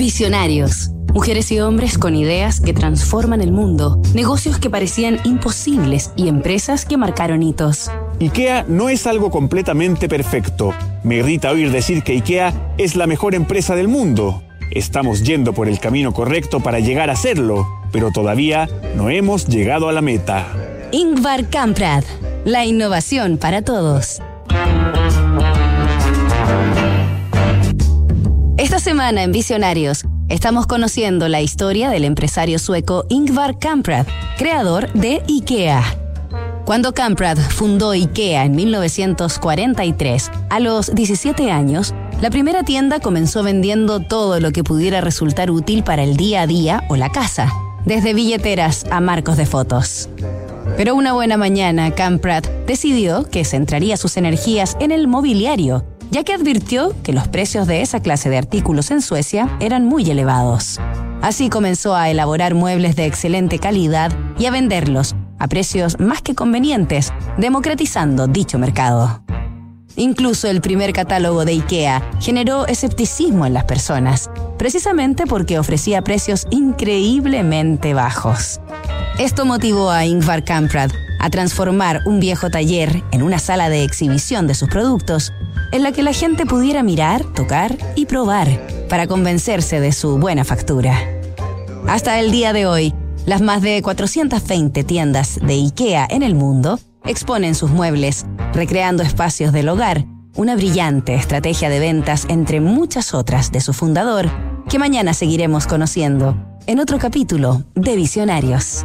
Visionarios. Mujeres y hombres con ideas que transforman el mundo, negocios que parecían imposibles y empresas que marcaron hitos. IKEA no es algo completamente perfecto. Me irrita oír decir que IKEA es la mejor empresa del mundo. Estamos yendo por el camino correcto para llegar a serlo, pero todavía no hemos llegado a la meta. Ingvar Kamprad. La innovación para todos. Esta semana en Visionarios estamos conociendo la historia del empresario sueco Ingvar Kamprad, creador de IKEA. Cuando Kamprad fundó IKEA en 1943, a los 17 años, la primera tienda comenzó vendiendo todo lo que pudiera resultar útil para el día a día o la casa, desde billeteras a marcos de fotos. Pero una buena mañana, Kamprad decidió que centraría sus energías en el mobiliario ya que advirtió que los precios de esa clase de artículos en Suecia eran muy elevados. Así comenzó a elaborar muebles de excelente calidad y a venderlos a precios más que convenientes, democratizando dicho mercado. Incluso el primer catálogo de IKEA generó escepticismo en las personas, precisamente porque ofrecía precios increíblemente bajos. Esto motivó a Ingvar Kamprad a transformar un viejo taller en una sala de exhibición de sus productos en la que la gente pudiera mirar, tocar y probar para convencerse de su buena factura. Hasta el día de hoy, las más de 420 tiendas de IKEA en el mundo exponen sus muebles, recreando espacios del hogar, una brillante estrategia de ventas entre muchas otras de su fundador, que mañana seguiremos conociendo en otro capítulo de Visionarios.